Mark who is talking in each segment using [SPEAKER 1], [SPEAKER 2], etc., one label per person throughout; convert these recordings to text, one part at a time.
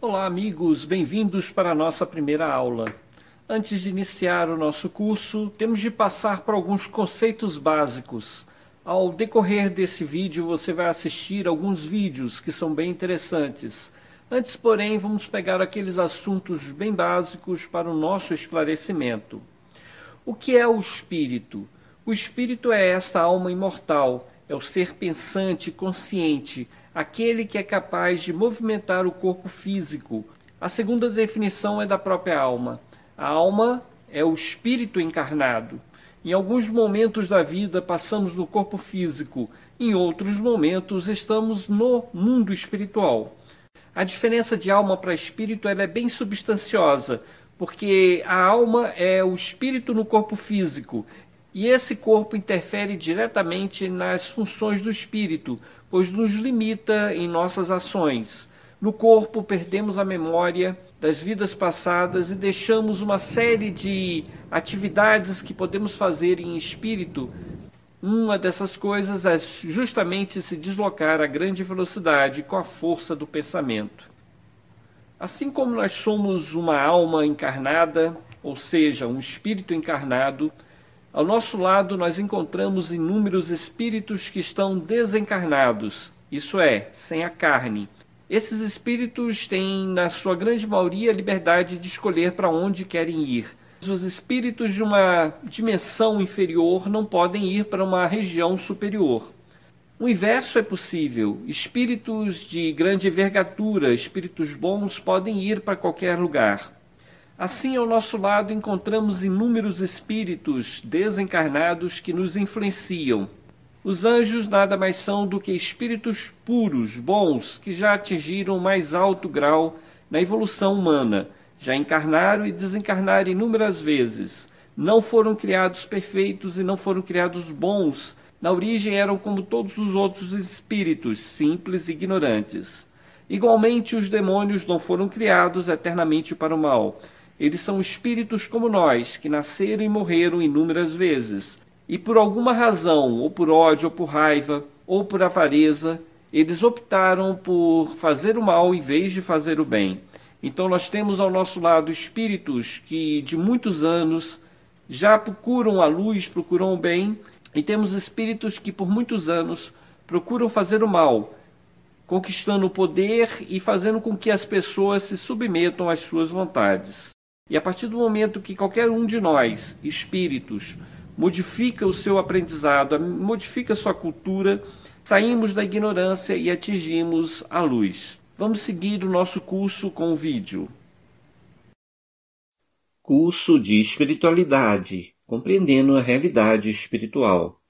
[SPEAKER 1] Olá, amigos, bem-vindos para a nossa primeira aula. Antes de iniciar o nosso curso, temos de passar por alguns conceitos básicos. Ao decorrer desse vídeo, você vai assistir alguns vídeos que são bem interessantes. Antes, porém, vamos pegar aqueles assuntos bem básicos para o nosso esclarecimento. O que é o espírito? O espírito é essa alma imortal, é o ser pensante, consciente, aquele que é capaz de movimentar o corpo físico. A segunda definição é da própria alma. A alma é o espírito encarnado. Em alguns momentos da vida passamos no corpo físico, em outros momentos estamos no mundo espiritual. A diferença de alma para espírito é bem substanciosa, porque a alma é o espírito no corpo físico e esse corpo interfere diretamente nas funções do espírito, pois nos limita em nossas ações. No corpo, perdemos a memória das vidas passadas e deixamos uma série de atividades que podemos fazer em espírito. Uma dessas coisas é justamente se deslocar a grande velocidade com a força do pensamento. Assim como nós somos uma alma encarnada, ou seja, um espírito encarnado, ao nosso lado, nós encontramos inúmeros espíritos que estão desencarnados, isso é, sem a carne. Esses espíritos têm, na sua grande maioria, a liberdade de escolher para onde querem ir. Os espíritos de uma dimensão inferior não podem ir para uma região superior. O inverso é possível. Espíritos de grande envergadura, espíritos bons, podem ir para qualquer lugar. Assim, ao nosso lado encontramos inúmeros espíritos desencarnados que nos influenciam. Os anjos nada mais são do que espíritos puros, bons, que já atingiram o mais alto grau na evolução humana, já encarnaram e desencarnaram inúmeras vezes. Não foram criados perfeitos e não foram criados bons. Na origem eram como todos os outros espíritos, simples e ignorantes. Igualmente, os demônios não foram criados eternamente para o mal eles são espíritos como nós, que nasceram e morreram inúmeras vezes. E por alguma razão, ou por ódio, ou por raiva, ou por avareza, eles optaram por fazer o mal em vez de fazer o bem. Então nós temos ao nosso lado espíritos que de muitos anos já procuram a luz, procuram o bem, e temos espíritos que por muitos anos procuram fazer o mal, conquistando o poder e fazendo com que as pessoas se submetam às suas vontades. E a partir do momento que qualquer um de nós, espíritos, modifica o seu aprendizado, modifica sua cultura, saímos da ignorância e atingimos a luz. Vamos seguir o nosso curso com o vídeo. Curso de Espiritualidade Compreendendo a Realidade Espiritual.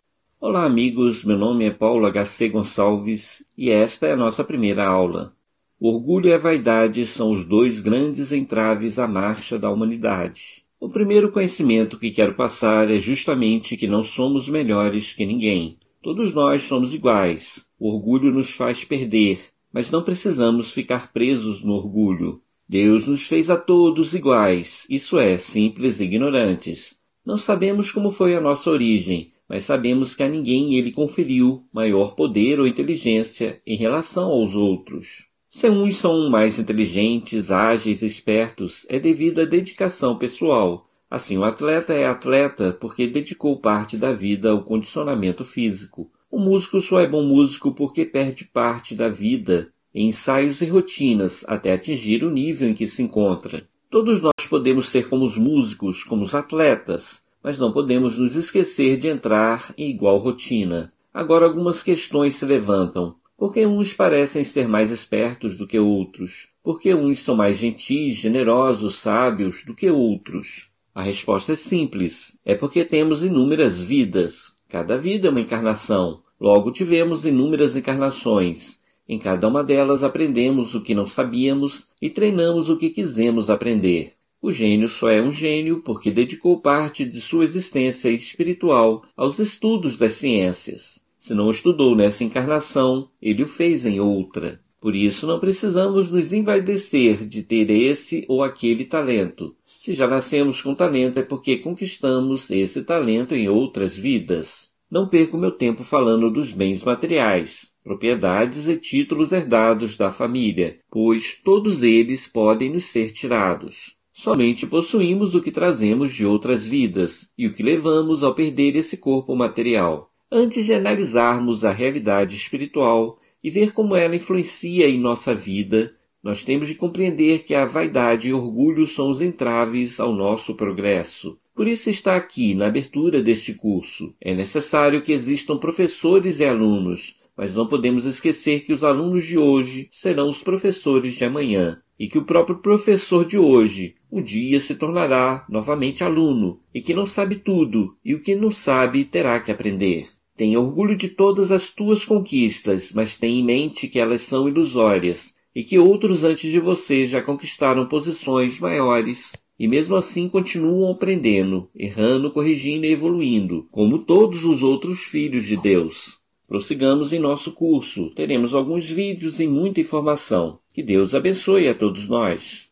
[SPEAKER 1] Olá, amigos. Meu nome é Paulo H.C. Gonçalves e esta é a nossa primeira aula. O orgulho e a vaidade são os dois grandes entraves à marcha da humanidade. O primeiro conhecimento que quero passar é justamente que não somos melhores que ninguém. Todos nós somos iguais. O orgulho nos faz perder, mas não precisamos ficar presos no orgulho. Deus nos fez a todos iguais, isso é, simples e ignorantes. Não sabemos como foi a nossa origem, mas sabemos que a ninguém ele conferiu maior poder ou inteligência em relação aos outros. Se uns são mais inteligentes, ágeis, espertos, é devido à dedicação pessoal. Assim, o atleta é atleta porque dedicou parte da vida ao condicionamento físico. O músico só é bom músico porque perde parte da vida em ensaios e rotinas até atingir o nível em que se encontra. Todos nós podemos ser como os músicos, como os atletas, mas não podemos nos esquecer de entrar em igual rotina. Agora algumas questões se levantam. Porque uns parecem ser mais espertos do que outros? Porque uns são mais gentis, generosos, sábios do que outros? A resposta é simples: é porque temos inúmeras vidas. Cada vida é uma encarnação. Logo tivemos inúmeras encarnações. Em cada uma delas aprendemos o que não sabíamos e treinamos o que quisemos aprender. O gênio só é um gênio porque dedicou parte de sua existência espiritual aos estudos das ciências. Se não estudou nessa encarnação, ele o fez em outra. Por isso não precisamos nos envaidecer de ter esse ou aquele talento. Se já nascemos com talento é porque conquistamos esse talento em outras vidas. Não perco meu tempo falando dos bens materiais, propriedades e títulos herdados da família, pois todos eles podem nos ser tirados. Somente possuímos o que trazemos de outras vidas e o que levamos ao perder esse corpo material. Antes de analisarmos a realidade espiritual e ver como ela influencia em nossa vida, nós temos de compreender que a vaidade e orgulho são os entraves ao nosso progresso. Por isso está aqui na abertura deste curso. É necessário que existam professores e alunos, mas não podemos esquecer que os alunos de hoje serão os professores de amanhã e que o próprio professor de hoje um dia se tornará novamente aluno e que não sabe tudo e o que não sabe terá que aprender. Tenha orgulho de todas as tuas conquistas, mas tenha em mente que elas são ilusórias e que outros antes de você já conquistaram posições maiores e mesmo assim continuam aprendendo, errando, corrigindo e evoluindo, como todos os outros filhos de Deus. Prossigamos em nosso curso. Teremos alguns vídeos e muita informação. Que Deus abençoe a todos nós.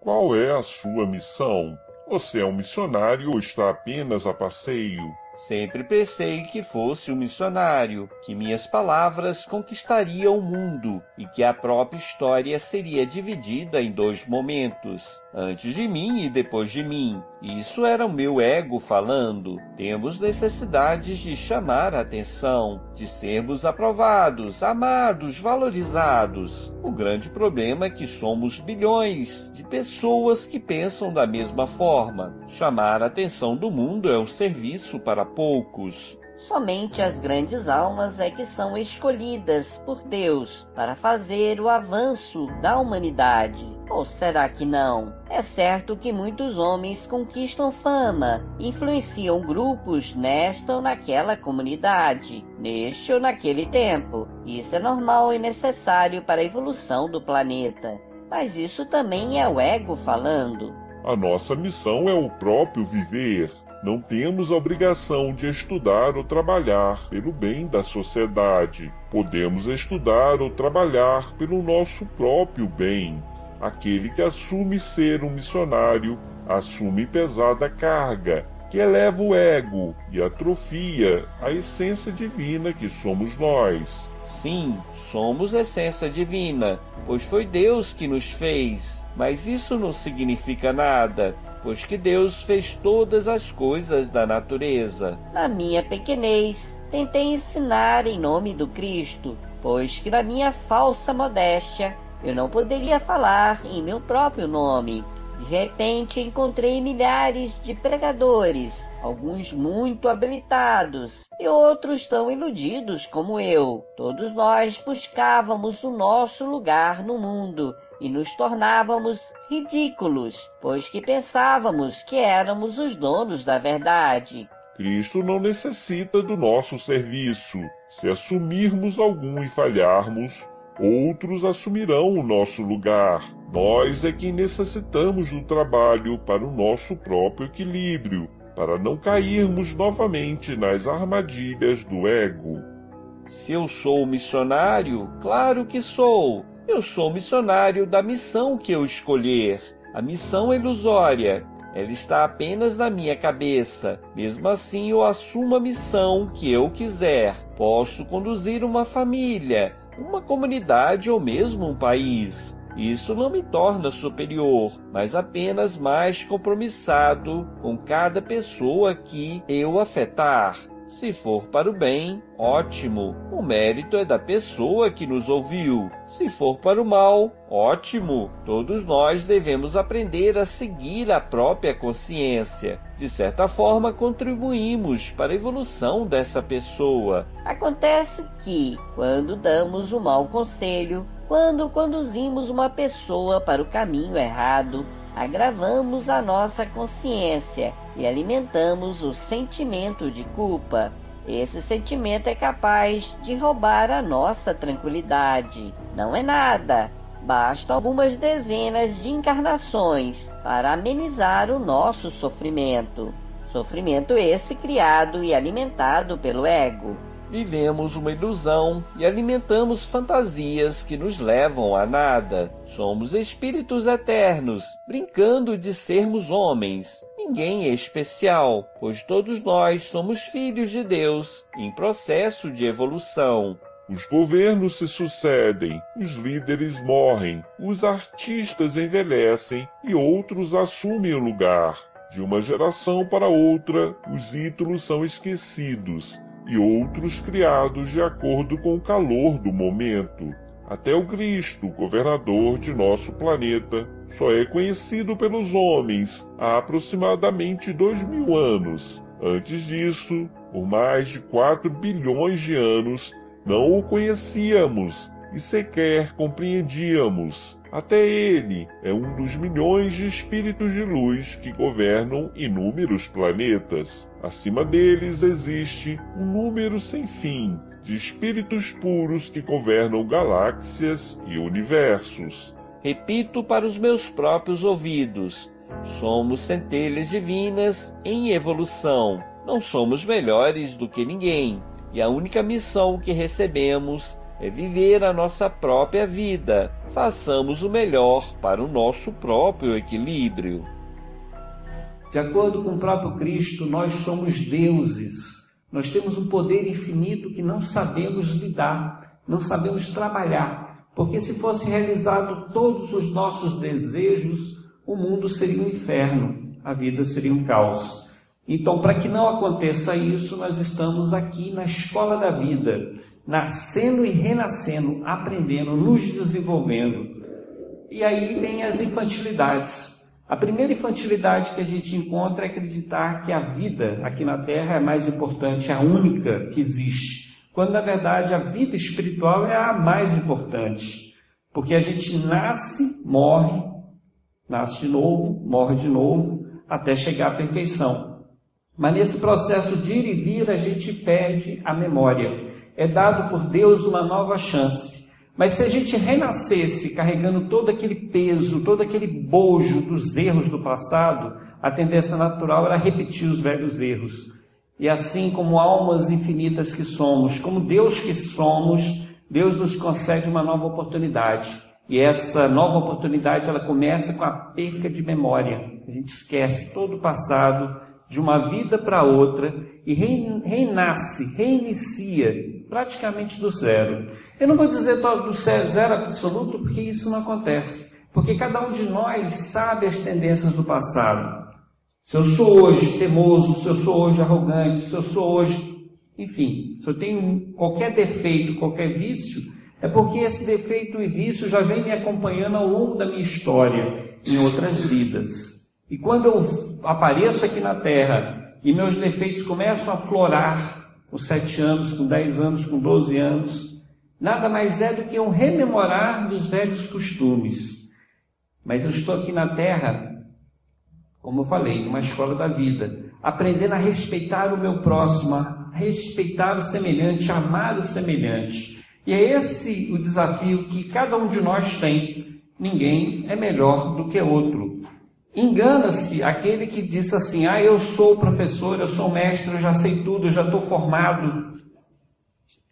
[SPEAKER 2] Qual é a sua missão? Você é um missionário ou está apenas a passeio?
[SPEAKER 1] Sempre pensei que fosse um missionário, que minhas palavras conquistariam o mundo e que a própria história seria dividida em dois momentos, antes de mim e depois de mim. Isso era o meu ego falando. Temos necessidades de chamar a atenção, de sermos aprovados, amados, valorizados. O grande problema é que somos bilhões de pessoas que pensam da mesma forma. Chamar a atenção do mundo é um serviço para poucos.
[SPEAKER 3] Somente as grandes almas é que são escolhidas por Deus para fazer o avanço da humanidade. Ou será que não? É certo que muitos homens conquistam fama, influenciam grupos nesta ou naquela comunidade, neste ou naquele tempo. Isso é normal e necessário para a evolução do planeta. Mas isso também é o ego falando.
[SPEAKER 2] A nossa missão é o próprio viver não temos a obrigação de estudar ou trabalhar pelo bem da sociedade. Podemos estudar ou trabalhar pelo nosso próprio bem. Aquele que assume ser um missionário assume pesada carga, que eleva o ego e atrofia a essência divina que somos nós.
[SPEAKER 1] Sim, somos essência divina, pois foi Deus que nos fez. Mas isso não significa nada, pois que Deus fez todas as coisas da natureza.
[SPEAKER 3] Na minha pequenez, tentei ensinar em nome do Cristo, pois que na minha falsa modéstia eu não poderia falar em meu próprio nome. De repente encontrei milhares de pregadores, alguns muito habilitados e outros tão iludidos como eu. Todos nós buscávamos o nosso lugar no mundo e nos tornávamos ridículos, pois que pensávamos que éramos os donos da verdade.
[SPEAKER 2] Cristo não necessita do nosso serviço. Se assumirmos algum e falharmos, outros assumirão o nosso lugar. Nós é quem necessitamos do trabalho para o nosso próprio equilíbrio, para não cairmos novamente nas armadilhas do ego.
[SPEAKER 1] Se eu sou missionário, claro que sou. Eu sou missionário da missão que eu escolher. A missão é ilusória. Ela está apenas na minha cabeça. Mesmo assim, eu assumo a missão que eu quiser. Posso conduzir uma família, uma comunidade ou mesmo um país. Isso não me torna superior, mas apenas mais compromissado com cada pessoa que eu afetar. Se for para o bem, ótimo, o mérito é da pessoa que nos ouviu. Se for para o mal, ótimo, todos nós devemos aprender a seguir a própria consciência. De certa forma, contribuímos para a evolução dessa pessoa.
[SPEAKER 3] Acontece que, quando damos um mau conselho, quando conduzimos uma pessoa para o caminho errado, agravamos a nossa consciência e alimentamos o sentimento de culpa. Esse sentimento é capaz de roubar a nossa tranquilidade. Não é nada, basta algumas dezenas de encarnações para amenizar o nosso sofrimento. Sofrimento esse criado e alimentado pelo ego.
[SPEAKER 1] Vivemos uma ilusão e alimentamos fantasias que nos levam a nada. Somos espíritos eternos, brincando de sermos homens. Ninguém é especial, pois todos nós somos filhos de Deus em processo de evolução.
[SPEAKER 2] Os governos se sucedem, os líderes morrem, os artistas envelhecem e outros assumem o lugar. De uma geração para outra, os ídolos são esquecidos e outros criados de acordo com o calor do momento. Até o Cristo, governador de nosso planeta, só é conhecido pelos homens há aproximadamente dois mil anos. Antes disso, por mais de quatro bilhões de anos, não o conhecíamos e sequer compreendíamos. Até ele é um dos milhões de espíritos de luz que governam inúmeros planetas. Acima deles existe um número sem fim de espíritos puros que governam galáxias e universos.
[SPEAKER 1] Repito para os meus próprios ouvidos: somos centelhas divinas em evolução. Não somos melhores do que ninguém. E a única missão que recebemos é viver a nossa própria vida. Façamos o melhor para o nosso próprio equilíbrio.
[SPEAKER 4] De acordo com o próprio Cristo, nós somos deuses. Nós temos um poder infinito que não sabemos lidar, não sabemos trabalhar. Porque se fosse realizado todos os nossos desejos, o mundo seria um inferno, a vida seria um caos. Então, para que não aconteça isso, nós estamos aqui na escola da vida, nascendo e renascendo, aprendendo, nos desenvolvendo. E aí vem as infantilidades. A primeira infantilidade que a gente encontra é acreditar que a vida aqui na Terra é mais importante, é a única que existe, quando na verdade a vida espiritual é a mais importante. Porque a gente nasce, morre, nasce de novo, morre de novo, até chegar à perfeição. Mas nesse processo de ir e vir, a gente perde a memória. É dado por Deus uma nova chance. Mas se a gente renascesse carregando todo aquele peso, todo aquele bojo dos erros do passado, a tendência natural era repetir os velhos erros. E assim como almas infinitas que somos, como Deus que somos, Deus nos concede uma nova oportunidade. E essa nova oportunidade ela começa com a perca de memória. A gente esquece todo o passado, de uma vida para outra e renasce, reinicia praticamente do zero. Eu não vou dizer do zero absoluto porque isso não acontece, porque cada um de nós sabe as tendências do passado. Se eu sou hoje teimoso, se eu sou hoje arrogante, se eu sou hoje, enfim, se eu tenho qualquer defeito, qualquer vício, é porque esse defeito e vício já vem me acompanhando ao longo da minha história, em outras vidas. E quando eu apareço aqui na Terra e meus defeitos começam a florar com sete anos, com dez anos, com doze anos, nada mais é do que um rememorar dos velhos costumes. Mas eu estou aqui na Terra, como eu falei, numa escola da vida, aprendendo a respeitar o meu próximo, a respeitar o semelhante, a amar o semelhante. E é esse o desafio que cada um de nós tem. Ninguém é melhor do que outro. Engana-se aquele que diz assim: Ah, eu sou professor, eu sou mestre, eu já sei tudo, eu já estou formado.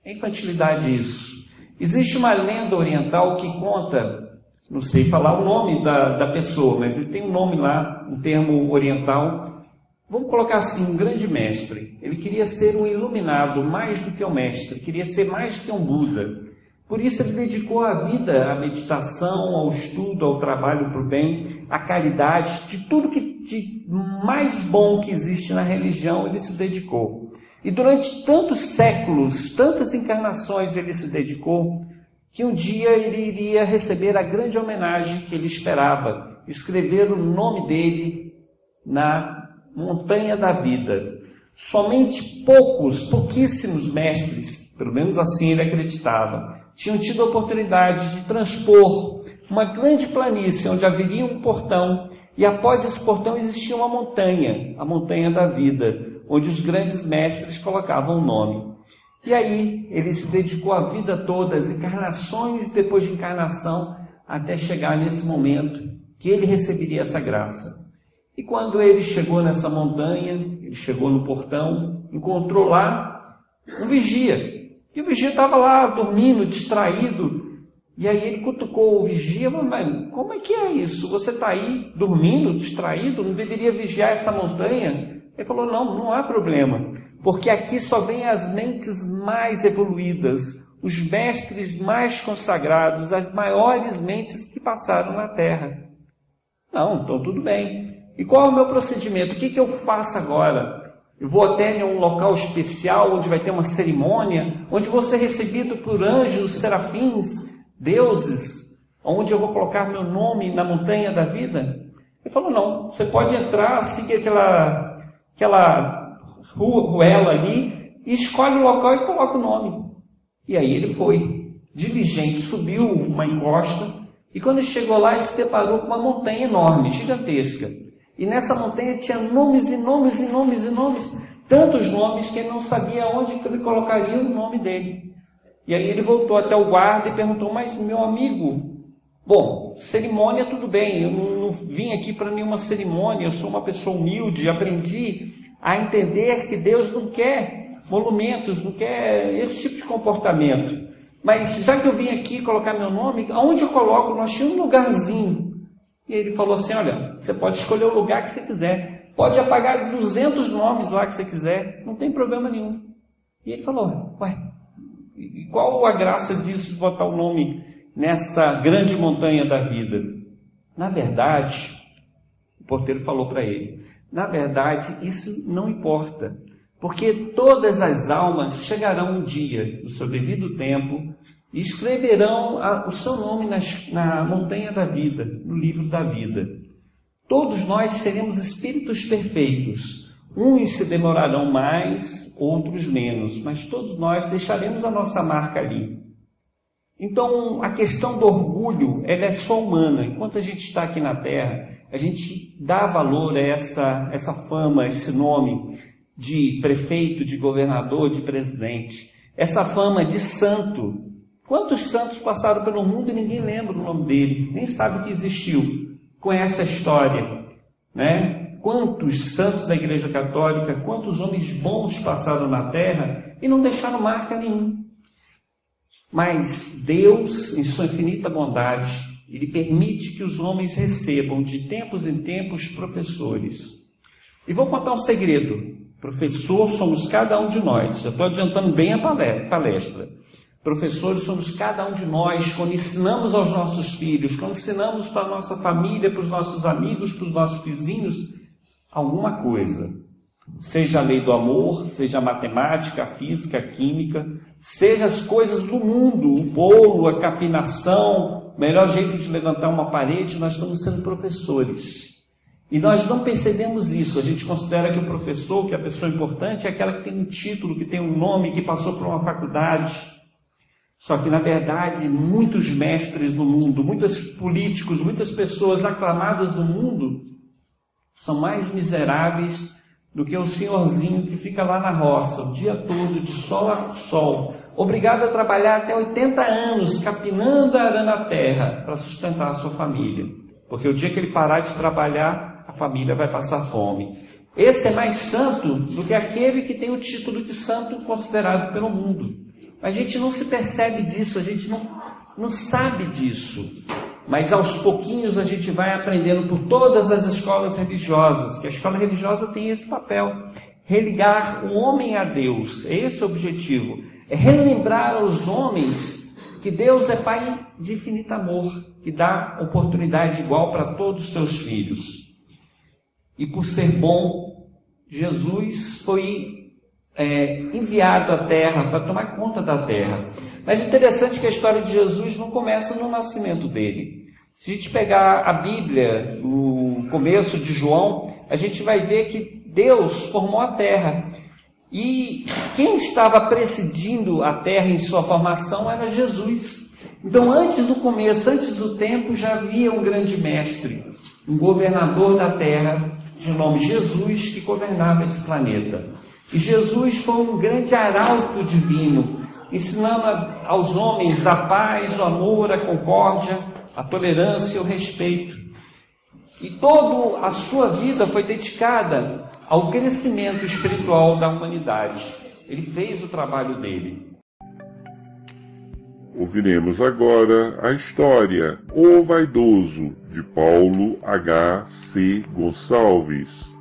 [SPEAKER 4] É infantilidade isso. Existe uma lenda oriental que conta, não sei falar o nome da, da pessoa, mas ele tem um nome lá, um termo oriental. Vamos colocar assim: um grande mestre. Ele queria ser um iluminado mais do que um mestre, queria ser mais do que um Buda. Por isso ele dedicou a vida à meditação, ao estudo, ao trabalho para o bem, à caridade, de tudo que de mais bom que existe na religião ele se dedicou. E durante tantos séculos, tantas encarnações ele se dedicou, que um dia ele iria receber a grande homenagem que ele esperava, escrever o nome dele na montanha da vida. Somente poucos, pouquíssimos mestres, pelo menos assim ele acreditava, tinham tido a oportunidade de transpor uma grande planície onde haveria um portão e após esse portão existia uma montanha, a montanha da vida, onde os grandes mestres colocavam o nome. E aí ele se dedicou a vida toda, as encarnações depois de encarnação, até chegar nesse momento que ele receberia essa graça. E quando ele chegou nessa montanha, ele chegou no portão, encontrou lá um vigia. E o vigia estava lá dormindo, distraído. E aí ele cutucou o vigia, mas como é que é isso? Você está aí dormindo, distraído, não deveria vigiar essa montanha? Ele falou: não, não há problema, porque aqui só vêm as mentes mais evoluídas, os mestres mais consagrados, as maiores mentes que passaram na Terra. Não, então tudo bem. E qual é o meu procedimento? O que, que eu faço agora? Eu vou até em um local especial onde vai ter uma cerimônia, onde vou ser recebido por anjos, serafins, deuses, onde eu vou colocar meu nome na montanha da vida? Ele falou: não, você pode entrar, seguir aquela, aquela ruela ali, escolhe o local e coloca o nome. E aí ele foi, diligente, subiu uma encosta, e quando chegou lá, se deparou com uma montanha enorme, gigantesca. E nessa montanha tinha nomes e nomes e nomes e nomes, tantos nomes que ele não sabia onde ele colocaria o nome dele. E aí ele voltou até o guarda e perguntou: Mas meu amigo, bom, cerimônia tudo bem, eu não, não vim aqui para nenhuma cerimônia, eu sou uma pessoa humilde, aprendi a entender que Deus não quer monumentos, não quer esse tipo de comportamento. Mas já que eu vim aqui colocar meu nome, aonde eu coloco? Nós tínhamos um lugarzinho. E ele falou assim: Olha, você pode escolher o lugar que você quiser. Pode apagar 200 nomes lá que você quiser. Não tem problema nenhum. E ele falou: Ué, qual a graça disso de botar o nome nessa grande montanha da vida? Na verdade, o porteiro falou para ele: Na verdade, isso não importa. Porque todas as almas chegarão um dia, no seu devido tempo, e escreverão a, o seu nome nas, na montanha da vida, no livro da vida. Todos nós seremos espíritos perfeitos. Uns se demorarão mais, outros menos, mas todos nós deixaremos a nossa marca ali. Então, a questão do orgulho, ela é só humana. Enquanto a gente está aqui na Terra, a gente dá valor a essa, essa fama, esse nome, de prefeito, de governador, de presidente. Essa fama de santo. Quantos santos passaram pelo mundo e ninguém lembra o nome dele, nem sabe que existiu. Conhece a história, né? Quantos santos da Igreja Católica, quantos homens bons passaram na terra e não deixaram marca nenhuma. Mas Deus, em sua infinita bondade, ele permite que os homens recebam de tempos em tempos professores. E vou contar um segredo. Professor somos cada um de nós. Já estou adiantando bem a palestra. Professores somos cada um de nós quando ensinamos aos nossos filhos, quando ensinamos para a nossa família, para os nossos amigos, para os nossos vizinhos, alguma coisa. Seja a lei do amor, seja a matemática, a física, a química, seja as coisas do mundo, o bolo, a capinação, o melhor jeito de levantar uma parede, nós estamos sendo professores. E nós não percebemos isso. A gente considera que o professor, que a pessoa importante, é aquela que tem um título, que tem um nome, que passou por uma faculdade. Só que, na verdade, muitos mestres no mundo, muitos políticos, muitas pessoas aclamadas no mundo, são mais miseráveis do que o senhorzinho que fica lá na roça o dia todo, de sol a sol, obrigado a trabalhar até 80 anos, capinando a arana na terra para sustentar a sua família. Porque o dia que ele parar de trabalhar, a família vai passar fome. Esse é mais santo do que aquele que tem o título de santo considerado pelo mundo. A gente não se percebe disso, a gente não, não sabe disso. Mas aos pouquinhos a gente vai aprendendo por todas as escolas religiosas, que a escola religiosa tem esse papel, religar o homem a Deus. É esse o objetivo. É relembrar aos homens que Deus é Pai de infinito amor, que dá oportunidade igual para todos os seus filhos e por ser bom, Jesus foi é, enviado à terra para tomar conta da terra. Mas interessante que a história de Jesus não começa no nascimento dele. Se a gente pegar a Bíblia, no começo de João, a gente vai ver que Deus formou a terra. E quem estava presidindo a terra em sua formação era Jesus. Então, antes do começo, antes do tempo, já havia um grande mestre, um governador da terra, de nome Jesus, que governava esse planeta. E Jesus foi um grande arauto divino, ensinando aos homens a paz, o amor, a concórdia, a tolerância e o respeito. E toda a sua vida foi dedicada ao crescimento espiritual da humanidade. ele fez o trabalho dele.
[SPEAKER 2] Ouviremos agora a história O Vaidoso, de Paulo H. C. Gonçalves.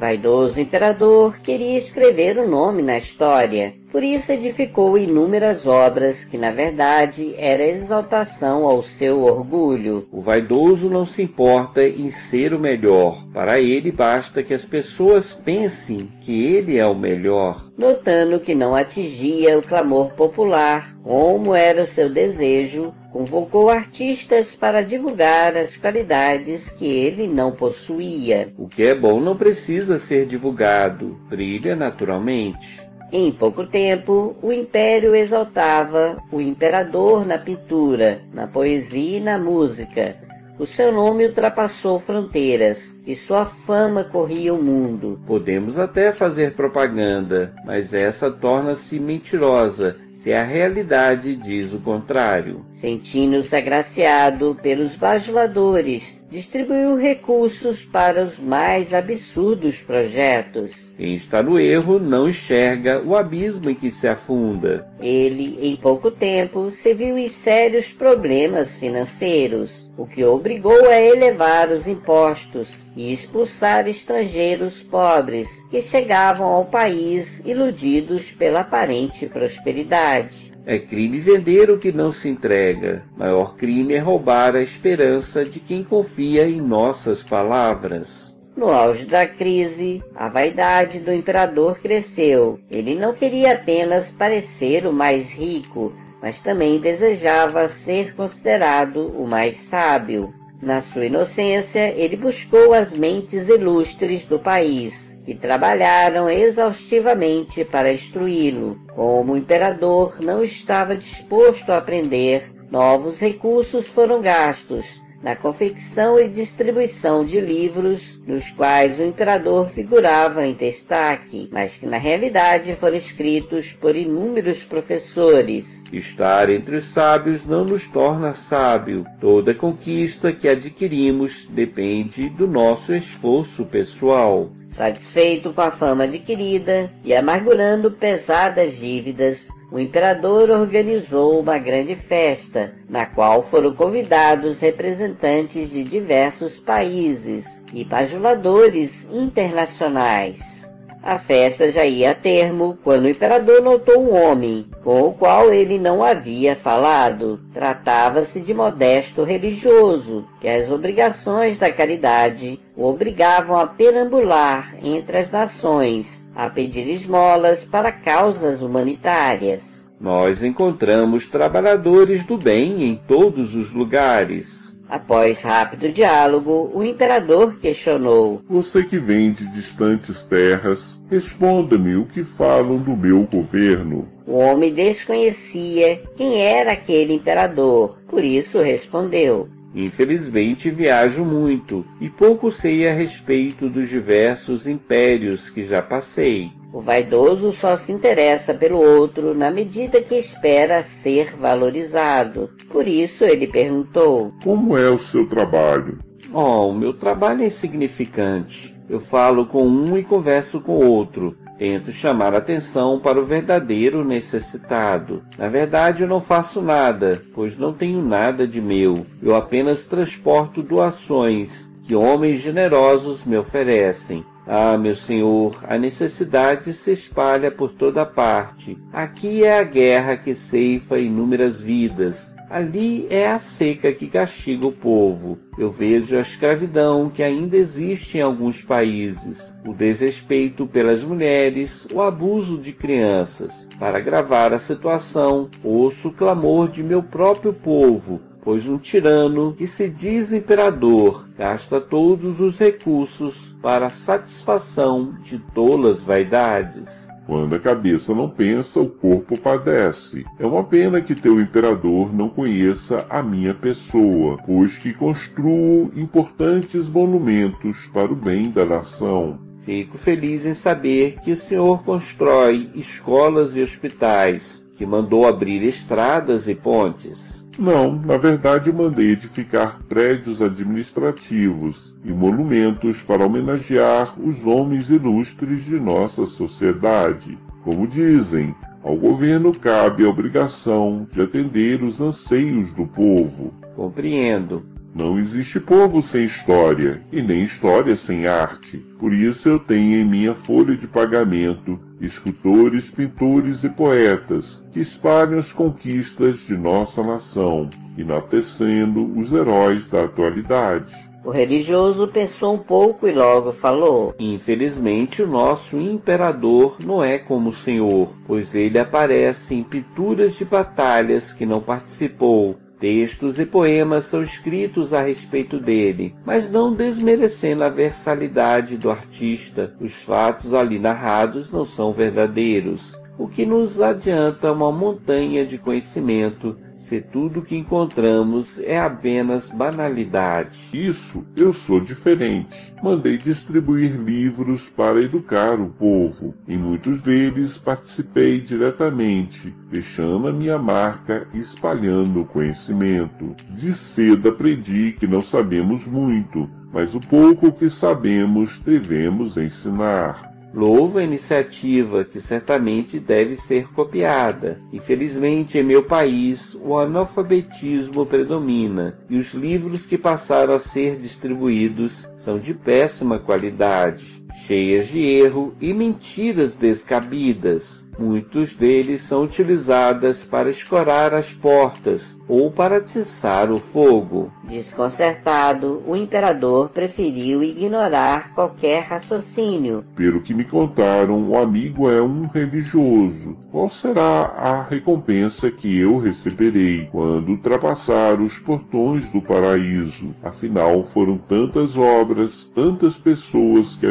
[SPEAKER 3] Vaidoso imperador queria escrever o nome na história, por isso edificou inúmeras obras que, na verdade, era exaltação ao seu orgulho.
[SPEAKER 1] O vaidoso não se importa em ser o melhor. Para ele basta que as pessoas pensem que ele é o melhor.
[SPEAKER 3] Notando que não atingia o clamor popular, como era o seu desejo, convocou artistas para divulgar as qualidades que ele não possuía.
[SPEAKER 1] O que é bom não precisa ser divulgado, brilha naturalmente.
[SPEAKER 3] Em pouco tempo, o império exaltava o imperador na pintura, na poesia e na música. O seu nome ultrapassou fronteiras e sua fama corria o mundo.
[SPEAKER 1] Podemos até fazer propaganda, mas essa torna-se mentirosa se a realidade diz o contrário.
[SPEAKER 3] Sentindo-se agraciado pelos bajuladores, distribuiu recursos para os mais absurdos projetos.
[SPEAKER 1] Quem está no erro não enxerga o abismo em que se afunda.
[SPEAKER 3] Ele, em pouco tempo, se viu em sérios problemas financeiros, o que obrigou a elevar os impostos e expulsar estrangeiros pobres que chegavam ao país iludidos pela aparente prosperidade.
[SPEAKER 1] É crime vender o que não se entrega. Maior crime é roubar a esperança de quem confia em nossas palavras.
[SPEAKER 3] No auge da crise, a vaidade do imperador cresceu. Ele não queria apenas parecer o mais rico, mas também desejava ser considerado o mais sábio. Na sua inocência, ele buscou as mentes ilustres do país, que trabalharam exaustivamente para instruí-lo. Como o imperador não estava disposto a aprender, novos recursos foram gastos na confecção e distribuição de livros nos quais o imperador figurava em destaque, mas que na realidade foram escritos por inúmeros professores.
[SPEAKER 1] Estar entre os sábios não nos torna sábio. Toda conquista que adquirimos depende do nosso esforço pessoal.
[SPEAKER 3] Satisfeito com a fama adquirida e amargurando pesadas dívidas, o imperador organizou uma grande festa, na qual foram convidados representantes de diversos países e bajuladores internacionais. A festa já ia a termo quando o imperador notou um homem, com o qual ele não havia falado. Tratava-se de modesto religioso, que as obrigações da caridade o obrigavam a perambular entre as nações, a pedir esmolas para causas humanitárias.
[SPEAKER 1] Nós encontramos trabalhadores do bem em todos os lugares
[SPEAKER 3] Após rápido diálogo, o imperador questionou:
[SPEAKER 2] Você que vem de distantes terras, responda-me o que falam do meu governo.
[SPEAKER 3] O homem desconhecia quem era aquele imperador, por isso respondeu:
[SPEAKER 1] Infelizmente viajo muito e pouco sei a respeito dos diversos impérios que já passei.
[SPEAKER 3] O vaidoso só se interessa pelo outro na medida que espera ser valorizado. Por isso ele perguntou:
[SPEAKER 2] Como é o seu trabalho?
[SPEAKER 1] Oh, o meu trabalho é insignificante. Eu falo com um e converso com outro. Tento chamar atenção para o verdadeiro necessitado. Na verdade, eu não faço nada, pois não tenho nada de meu. Eu apenas transporto doações que homens generosos me oferecem. Ah, meu Senhor, a necessidade se espalha por toda parte. Aqui é a guerra que ceifa inúmeras vidas. Ali é a seca que castiga o povo. Eu vejo a escravidão que ainda existe em alguns países, o desrespeito pelas mulheres, o abuso de crianças. Para agravar a situação, ouço o clamor de meu próprio povo, pois um tirano que se diz imperador gasta todos os recursos para a satisfação de tolas vaidades.
[SPEAKER 2] Quando a cabeça não pensa, o corpo padece. É uma pena que teu imperador não conheça a minha pessoa, pois que construo importantes monumentos para o bem da nação.
[SPEAKER 1] Fico feliz em saber que o senhor constrói escolas e hospitais que mandou abrir estradas e pontes?
[SPEAKER 2] Não, na verdade mandei edificar prédios administrativos e monumentos para homenagear os homens ilustres de nossa sociedade. Como dizem, ao governo cabe a obrigação de atender os anseios do povo.
[SPEAKER 1] Compreendo.
[SPEAKER 2] Não existe povo sem história e nem história sem arte. Por isso eu tenho em minha folha de pagamento escultores, pintores e poetas que espalham as conquistas de nossa nação, enaltecendo os heróis da atualidade.
[SPEAKER 3] O religioso pensou um pouco e logo falou:
[SPEAKER 1] Infelizmente, o nosso imperador não é como o senhor, pois ele aparece em pinturas de batalhas que não participou. Textos e poemas são escritos a respeito dele, mas não desmerecendo a versalidade do artista. Os fatos ali narrados não são verdadeiros, o que nos adianta uma montanha de conhecimento se tudo que encontramos é apenas banalidade.
[SPEAKER 2] Isso eu sou diferente. Mandei distribuir livros para educar o povo. Em muitos deles participei diretamente, deixando a minha marca e espalhando o conhecimento. De cedo aprendi que não sabemos muito, mas o pouco que sabemos devemos ensinar.
[SPEAKER 1] Louvo a iniciativa que certamente deve ser copiada. Infelizmente, em meu país, o analfabetismo predomina e os livros que passaram a ser distribuídos são de péssima qualidade, cheias de erro e mentiras descabidas. Muitos deles são utilizados para escorar as portas ou para atiçar o fogo.
[SPEAKER 3] Desconcertado, o imperador preferiu ignorar qualquer raciocínio.
[SPEAKER 2] Pelo que me contaram, o amigo é um religioso. Qual será a recompensa que eu receberei quando ultrapassar os portões do paraíso? Afinal, foram tantas obras, tantas pessoas que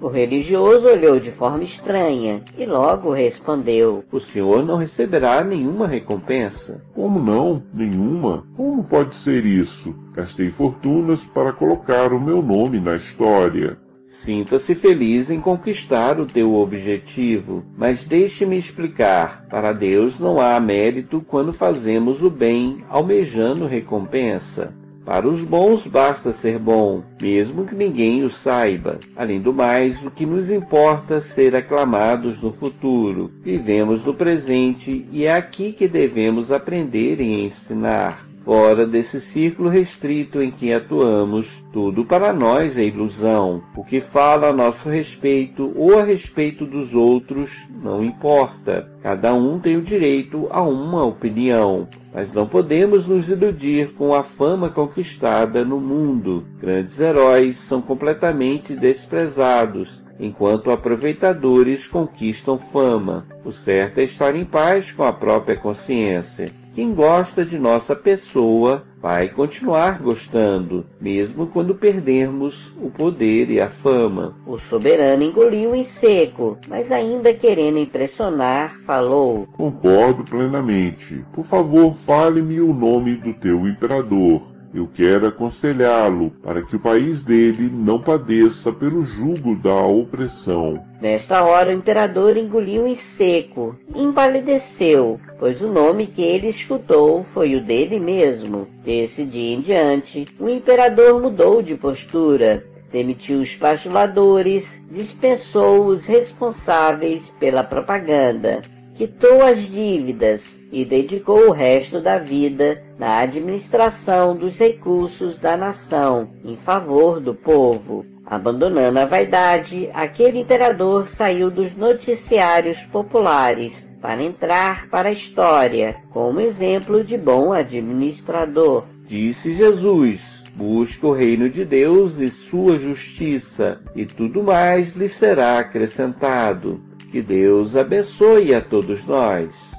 [SPEAKER 3] O religioso olhou de forma estranha e logo respondeu:
[SPEAKER 1] O senhor não receberá nenhuma recompensa.
[SPEAKER 2] Como não? Nenhuma? Como pode ser isso? Gastei fortunas para colocar o meu nome na história.
[SPEAKER 1] Sinta-se feliz em conquistar o teu objetivo, mas deixe-me explicar: para Deus não há mérito quando fazemos o bem almejando recompensa. Para os bons basta ser bom, mesmo que ninguém o saiba. Além do mais, o que nos importa é ser aclamados no futuro. Vivemos no presente e é aqui que devemos aprender e ensinar. Fora desse círculo restrito em que atuamos, tudo para nós é ilusão. O que fala a nosso respeito ou a respeito dos outros não importa. Cada um tem o direito a uma opinião, mas não podemos nos iludir com a fama conquistada no mundo. Grandes heróis são completamente desprezados, enquanto aproveitadores conquistam fama. O certo é estar em paz com a própria consciência. Quem gosta de nossa pessoa vai continuar gostando, mesmo quando perdermos o poder e a fama.
[SPEAKER 3] O soberano engoliu em seco, mas ainda querendo impressionar, falou:
[SPEAKER 2] Concordo plenamente. Por favor, fale-me o nome do teu imperador. Eu quero aconselhá-lo para que o país dele não padeça pelo jugo da opressão.
[SPEAKER 3] Nesta hora, o imperador engoliu em seco, empalideceu, pois o nome que ele escutou foi o dele mesmo. Desse dia em diante, o imperador mudou de postura, demitiu os pastuladores, dispensou os responsáveis pela propaganda quitou as dívidas e dedicou o resto da vida na administração dos recursos da nação em favor do povo. Abandonando a vaidade, aquele imperador saiu dos noticiários populares para entrar para a história como exemplo de bom administrador.
[SPEAKER 1] Disse Jesus: Busque o reino de Deus e sua justiça, e tudo mais lhe será acrescentado. Que Deus abençoe a todos nós.